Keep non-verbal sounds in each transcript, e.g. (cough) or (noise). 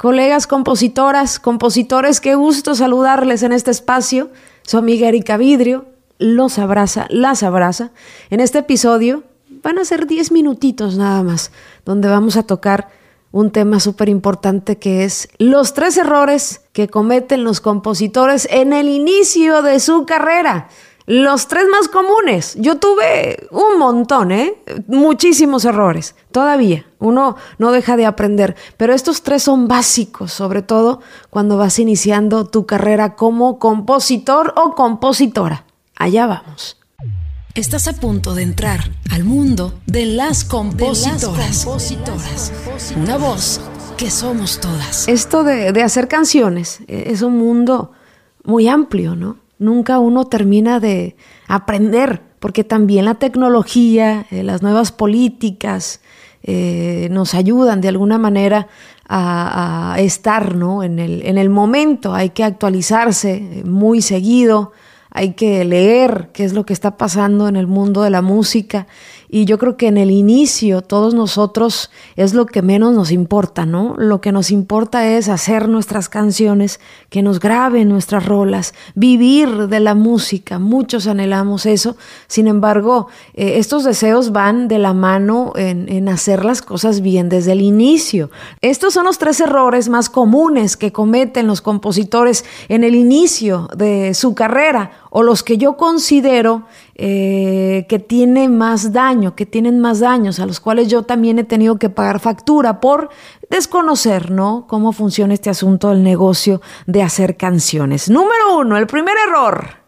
colegas compositoras, compositores, qué gusto saludarles en este espacio. Su amiga Erika Vidrio los abraza, las abraza. En este episodio van a ser 10 minutitos nada más, donde vamos a tocar un tema súper importante que es los tres errores que cometen los compositores en el inicio de su carrera. Los tres más comunes. Yo tuve un montón, ¿eh? Muchísimos errores. Todavía. Uno no deja de aprender. Pero estos tres son básicos, sobre todo cuando vas iniciando tu carrera como compositor o compositora. Allá vamos. Estás a punto de entrar al mundo de las compositoras. Una voz que somos todas. Esto de, de hacer canciones eh, es un mundo muy amplio, ¿no? Nunca uno termina de aprender, porque también la tecnología, eh, las nuevas políticas eh, nos ayudan de alguna manera a, estar ¿no? en, el, en el momento. Hay que actualizarse muy seguido, hay que leer qué es lo que está pasando en el mundo de la música y yo creo que en el inicio todos nosotros es lo que menos nos importa, ¿no? Lo que nos importa es hacer nuestras canciones, que nos graben nuestras rolas, vivir de la música. Muchos anhelamos eso. Sin embargo, eh, estos deseos van de la mano en, en hacer las cosas bien desde el inicio. Estos son los tres errores más comunes que cometen los compositores en el inicio de su carrera o los que yo considero eh, que tienen más daño, que tienen más daños, a los cuales yo también he tenido que pagar factura por desconocer, ¿no? Cómo funciona este asunto del negocio de hacer canciones. Número uno, el primer error,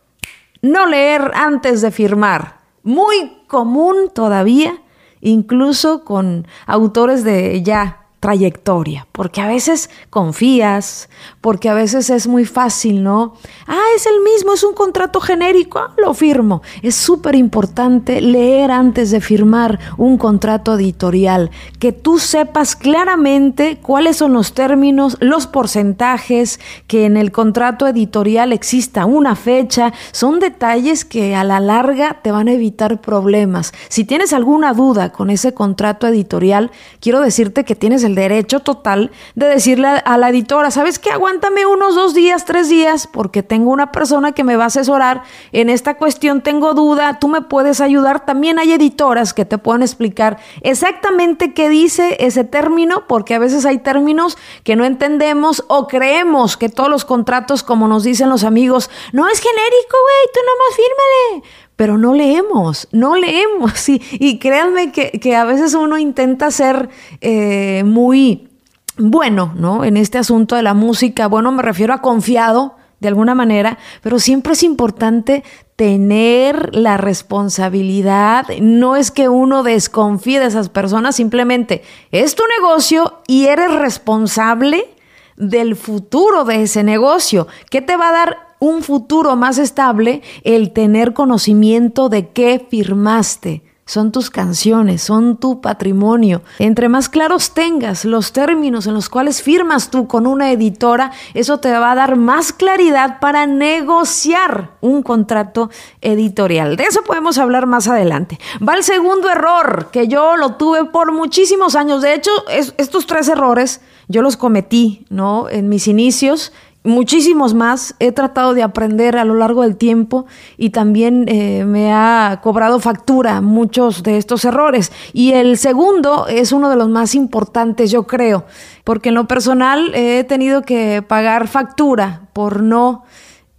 no leer antes de firmar. Muy común todavía, incluso con autores de ya trayectoria, porque a veces confías, porque a veces es muy fácil, ¿no? Ah, es el mismo, es un contrato genérico, ah, lo firmo. Es súper importante leer antes de firmar un contrato editorial, que tú sepas claramente cuáles son los términos, los porcentajes, que en el contrato editorial exista una fecha, son detalles que a la larga te van a evitar problemas. Si tienes alguna duda con ese contrato editorial, quiero decirte que tienes el derecho total de decirle a la editora, ¿sabes qué? Aguántame unos dos días, tres días, porque tengo una persona que me va a asesorar en esta cuestión, tengo duda, tú me puedes ayudar. También hay editoras que te pueden explicar exactamente qué dice ese término, porque a veces hay términos que no entendemos o creemos que todos los contratos, como nos dicen los amigos, no es genérico, güey, tú nomás fírmale pero no leemos, no leemos. (laughs) Y, y créanme que, a veces uno intenta ser eh, muy bueno, ¿no? En este asunto de la música, bueno, me refiero a confiado de alguna manera, pero siempre es importante tener la responsabilidad. No es que uno desconfíe de esas personas, simplemente es tu negocio y eres responsable del futuro de ese negocio. ¿Qué te va a dar un futuro más estable el tener conocimiento de qué firmaste. Son tus canciones, son tu patrimonio. Entre más claros tengas los términos en los cuales firmas tú con una editora, eso te va a dar más claridad para negociar un contrato editorial. De eso podemos hablar más adelante. Va el segundo error, que yo lo tuve por muchísimos años. De hecho, estos tres errores yo los cometí, ¿no? En mis inicios muchísimos más he tratado de aprender a lo largo del tiempo y también eh, me ha cobrado factura muchos de estos errores. Y el segundo es uno de los más importantes, yo creo, porque en lo personal he tenido que pagar factura por no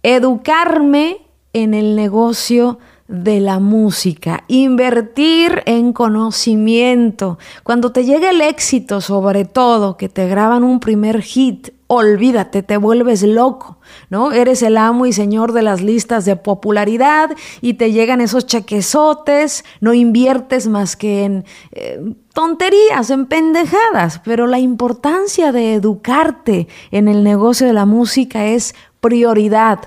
educarme en el negocio de la música, invertir en conocimiento. Cuando te llega el éxito, sobre todo, que te graban un primer hit, olvídate, te vuelves loco, ¿no? Eres el amo y señor de las listas de popularidad y te llegan esos chequezotes, no inviertes más que en eh, tonterías, en pendejadas, pero la importancia de educarte en el negocio de la música es prioridad.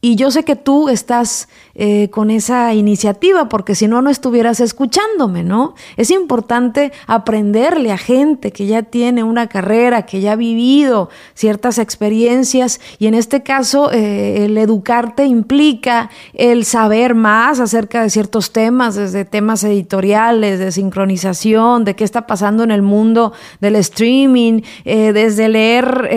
Y yo sé que tú estás eh, con esa iniciativa, porque si no, no estuvieras escuchándome, ¿no? Es importante aprenderle a gente que ya tiene una carrera, que ya ha vivido ciertas experiencias y en este caso eh, el educarte implica el saber más acerca de ciertos temas, desde temas editoriales, de sincronización, de qué está pasando en el mundo del streaming, eh, desde leer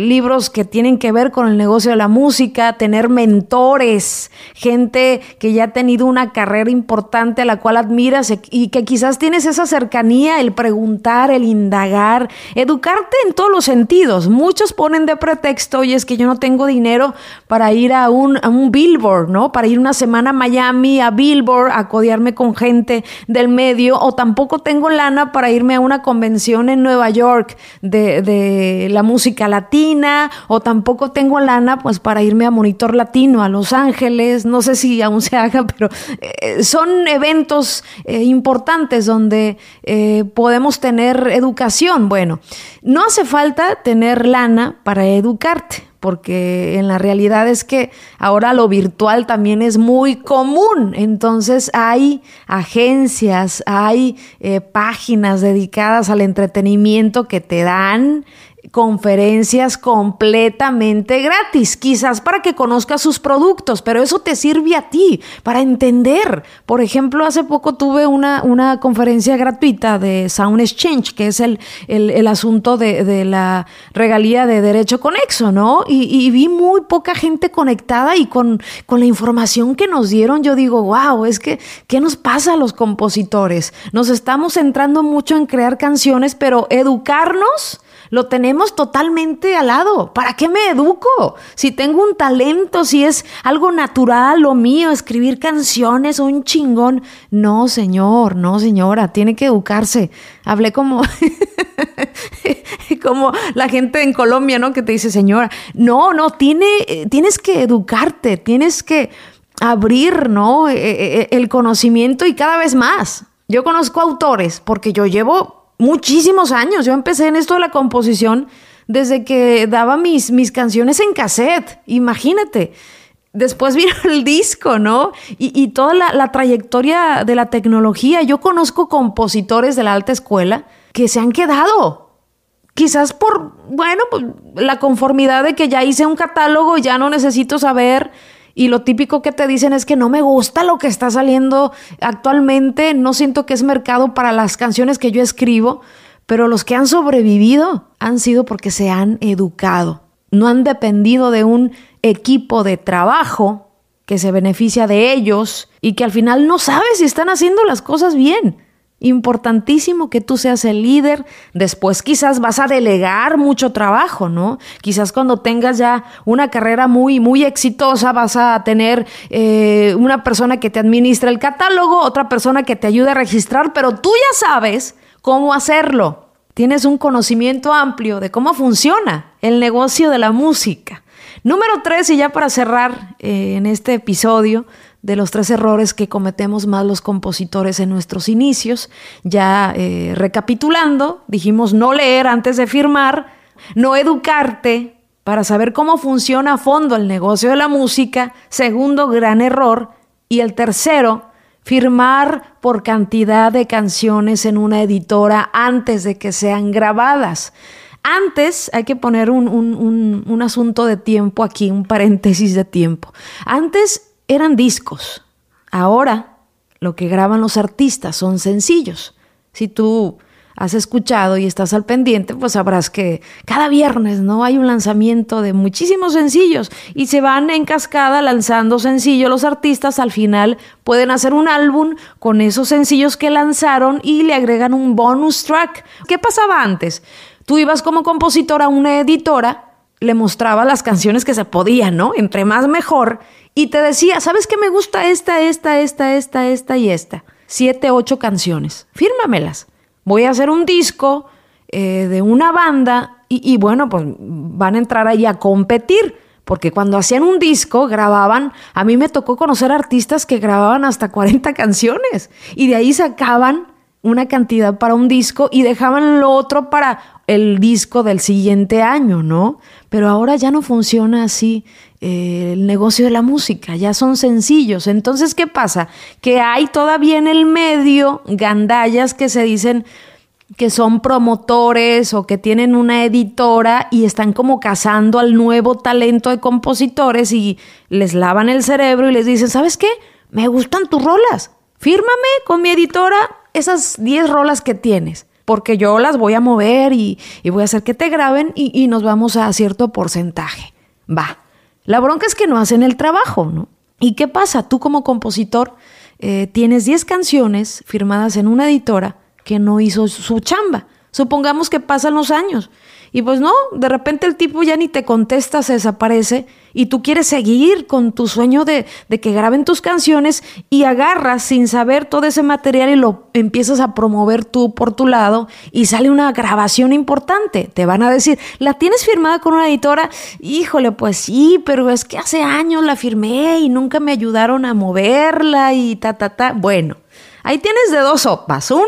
libros que tienen que ver con el negocio de la música, tener mentores, gente que ya ha tenido una carrera importante a la cual admiras y que quizás tienes esa cercanía, el preguntar, el indagar, educarte en todos los sentidos. Muchos ponen de pretexto, oye, es que yo no tengo dinero para ir a un, a un Billboard, ¿no? Para ir una semana a Miami, a Billboard, a codiarme con gente del medio, o tampoco tengo lana para irme a una convención en Nueva York de, de la música latina, o tampoco tengo lana pues para irme a Monitor Latino, a Los Ángeles, no sé si aún se haga, pero eh, son eventos eh, importantes donde eh, podemos tener educación. Bueno, no hace falta tener lana para educarte porque en la realidad es que ahora lo virtual también es muy común. Entonces hay agencias, hay páginas dedicadas al entretenimiento que te dan conferencias completamente gratis, quizás para que conozcas sus productos, pero eso te sirve a ti para entender. Por ejemplo, hace poco tuve una, una conferencia gratuita de Sound Exchange, que es el, el, asunto de, la regalía de derecho conexo, ¿no? Y, vi muy poca gente conectada y con, con la información que nos dieron, yo digo, wow, es que, ¿qué nos pasa a los compositores? Nos estamos centrando mucho en crear canciones, pero educarnos lo tenemos totalmente al lado. ¿Para qué me educo? Si tengo un talento, si es algo natural lo mío, escribir canciones un chingón. No, señor, no, señora, tiene que educarse. Hablé como, (laughs) como la gente en Colombia, ¿no? Que te dice, señora, no, no, tiene, tienes que educarte, tienes que abrir, ¿no? E, e, e, el conocimiento y cada vez más. Yo conozco autores porque yo llevo muchísimos años. Yo empecé en esto de la composición desde que daba mis, mis canciones en cassette. Imagínate. Después (laughs) vino el disco, ¿no? Y, toda la, la, trayectoria de la tecnología. Yo conozco compositores de la alta escuela que se han quedado. Quizás por, bueno, pues, la conformidad de que ya hice un catálogo y ya no necesito saber y lo típico que te dicen es que no me gusta lo que está saliendo actualmente, no siento que es mercado para las canciones que yo escribo, pero los que han sobrevivido han sido porque se han educado, no han dependido de un equipo de trabajo que se beneficia de ellos y que al final no sabe si están haciendo las cosas bien. Importantísimo que tú seas el líder. Después quizás vas a delegar mucho trabajo, ¿no? Quizás cuando tengas ya una carrera muy, muy exitosa vas a tener eh, una persona que te administra el catálogo, otra persona que te ayude a registrar, pero tú ya sabes cómo hacerlo. Tienes un conocimiento amplio de cómo funciona el negocio de la música. Número tres, y ya para cerrar eh, en este episodio, de los tres errores que cometemos más los compositores en nuestros inicios. Ya eh, recapitulando, dijimos no leer antes de firmar, no educarte para saber cómo funciona a fondo el negocio de la música, segundo gran error, y el tercero, firmar por cantidad de canciones en una editora antes de que sean grabadas. Antes hay que poner un, un, un, asunto de tiempo aquí, un paréntesis de tiempo. Antes eran discos. Ahora lo que graban los artistas son sencillos. Si tú has escuchado y estás al pendiente, pues sabrás que cada viernes no hay un lanzamiento de muchísimos sencillos y se van en cascada lanzando sencillos. Los artistas al final pueden hacer un álbum con esos sencillos que lanzaron y le agregan un bonus track. ¿Qué pasaba antes? Tú ibas como compositor a una editora, le mostraba las canciones que se podían, ¿no? Entre más mejor y te decía, ¿sabes qué me gusta esta, esta, esta, esta, esta y esta? Siete, ocho canciones. Fírmamelas. Voy a hacer un disco eh, de una banda y, y bueno, pues van a entrar ahí a competir. Porque cuando hacían un disco, grababan, a mí me tocó conocer artistas que grababan hasta 40 canciones y de ahí sacaban una cantidad para un disco y dejaban lo otro para el disco del siguiente año, ¿no? Pero ahora ya no funciona así eh, el negocio de la música, ya son sencillos. Entonces, ¿qué pasa? Que hay todavía en el medio gandallas que se dicen que son promotores o que tienen una editora y están como cazando al nuevo talento de compositores y les lavan el cerebro y les dicen, ¿sabes qué? Me gustan tus rolas. Fírmame con mi editora esas 10 rolas que tienes, porque yo las voy a mover y, voy a hacer que te graben y, y, nos vamos a cierto porcentaje. Va. La bronca es que no hacen el trabajo, ¿no? ¿Y qué pasa? Tú como compositor eh, tienes 10 canciones firmadas en una editora que no hizo su chamba. Supongamos que pasan los años y pues no, de repente el tipo ya ni te contesta, se desaparece y tú quieres seguir con tu sueño de, de, que graben tus canciones y agarras sin saber todo ese material y lo empiezas a promover tú por tu lado y sale una grabación importante. Te van a decir, ¿la tienes firmada con una editora? Híjole, pues sí, pero es que hace años la firmé y nunca me ayudaron a moverla y ta, ta, ta. Bueno. Ahí tienes de dos sopas. Una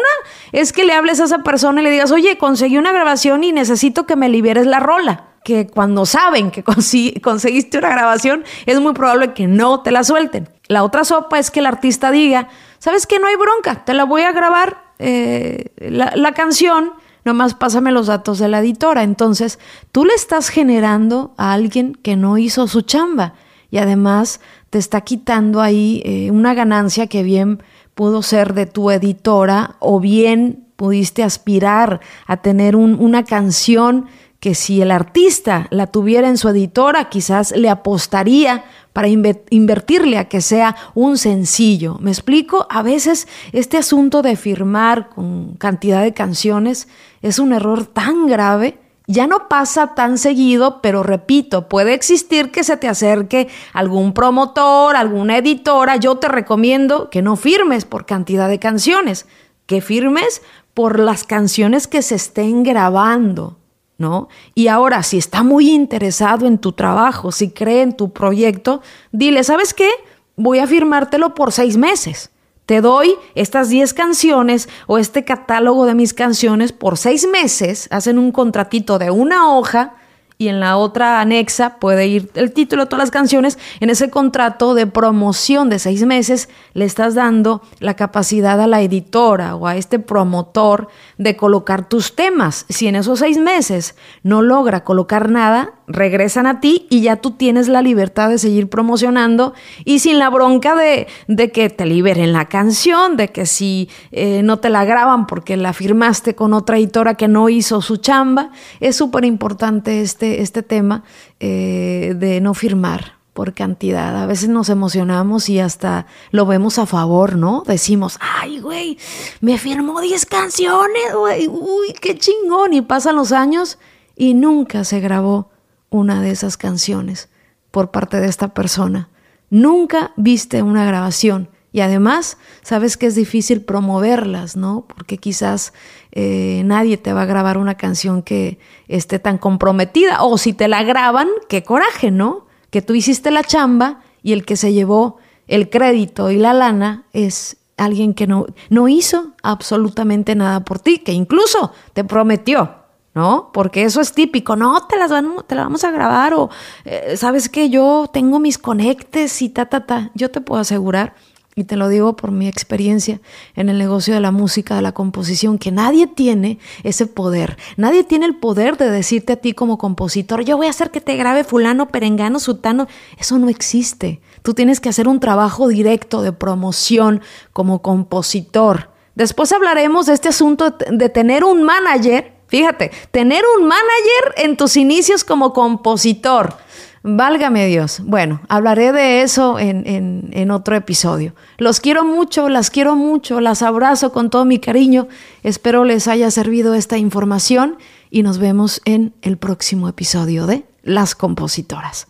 es que le hables a esa persona y le digas, oye, conseguí una grabación y necesito que me liberes la rola. Que cuando saben que (laughs) conseguiste una grabación, es muy probable que no te la suelten. La otra sopa es que el artista diga, ¿sabes que No hay bronca, te la voy a grabar eh, la, canción, nomás pásame los datos de la editora. Entonces, tú le estás generando a alguien que no hizo su chamba y además te está quitando ahí eh, una ganancia que bien pudo ser de tu editora o bien pudiste aspirar a tener una canción que si el artista la tuviera en su editora, quizás le apostaría para invertirle a que sea un sencillo. ¿Me explico? A veces este asunto de firmar con cantidad de canciones es un error tan grave ya no pasa tan seguido, pero repito, puede existir que se te acerque algún promotor, alguna editora. Yo te recomiendo que no firmes por cantidad de canciones, que firmes por las canciones que se estén grabando, ¿no? Y ahora, si está muy interesado en tu trabajo, si cree en tu proyecto, dile, ¿sabes qué? Voy a firmártelo por seis meses. Te doy estas 10 canciones o este catálogo de mis canciones por seis meses. Hacen un contratito de una hoja y en la otra anexa puede ir el título de todas las canciones. En ese contrato de promoción de seis meses le estás dando la capacidad a la editora o a este promotor de colocar tus temas. Si en esos seis meses no logra colocar nada, regresan a ti y ya tú tienes la libertad de seguir promocionando y sin la bronca de, de que te liberen la canción, de que si eh, no te la graban porque la firmaste con otra editora que no hizo su chamba. Es súper importante este este, tema eh, de no firmar por cantidad. A veces nos emocionamos y hasta lo vemos a favor, ¿no? Decimos, ay, güey, me firmó 10 canciones, güey, uy, qué chingón. Y pasan los años y nunca se grabó una de esas canciones por parte de esta persona. Nunca viste una grabación. Y además, sabes que es difícil promoverlas, ¿no? Porque quizás eh, nadie te va a grabar una canción que esté tan comprometida. O si te la graban, qué coraje, ¿no? Que tú hiciste la chamba y el que se llevó el crédito y la lana es alguien que no, no hizo absolutamente nada por ti, que incluso te prometió, ¿no? Porque eso es típico, no, te las van, te la vamos a grabar o eh, sabes que yo tengo mis conectes y ta, ta, ta. Yo te puedo asegurar y te lo digo por mi experiencia en el negocio de la música, de la composición, que nadie tiene ese poder. Nadie tiene el poder de decirte a ti como compositor, yo voy a hacer que te grabe fulano, perengano, sutano. Eso no existe. Tú tienes que hacer un trabajo directo de promoción como compositor. Después hablaremos de este asunto de tener un manager. Fíjate, tener un manager en tus inicios como compositor. Válgame Dios. Bueno, hablaré de eso en, en, otro episodio. Los quiero mucho, las quiero mucho, las abrazo con todo mi cariño. Espero les haya servido esta información y nos vemos en el próximo episodio de Las Compositoras.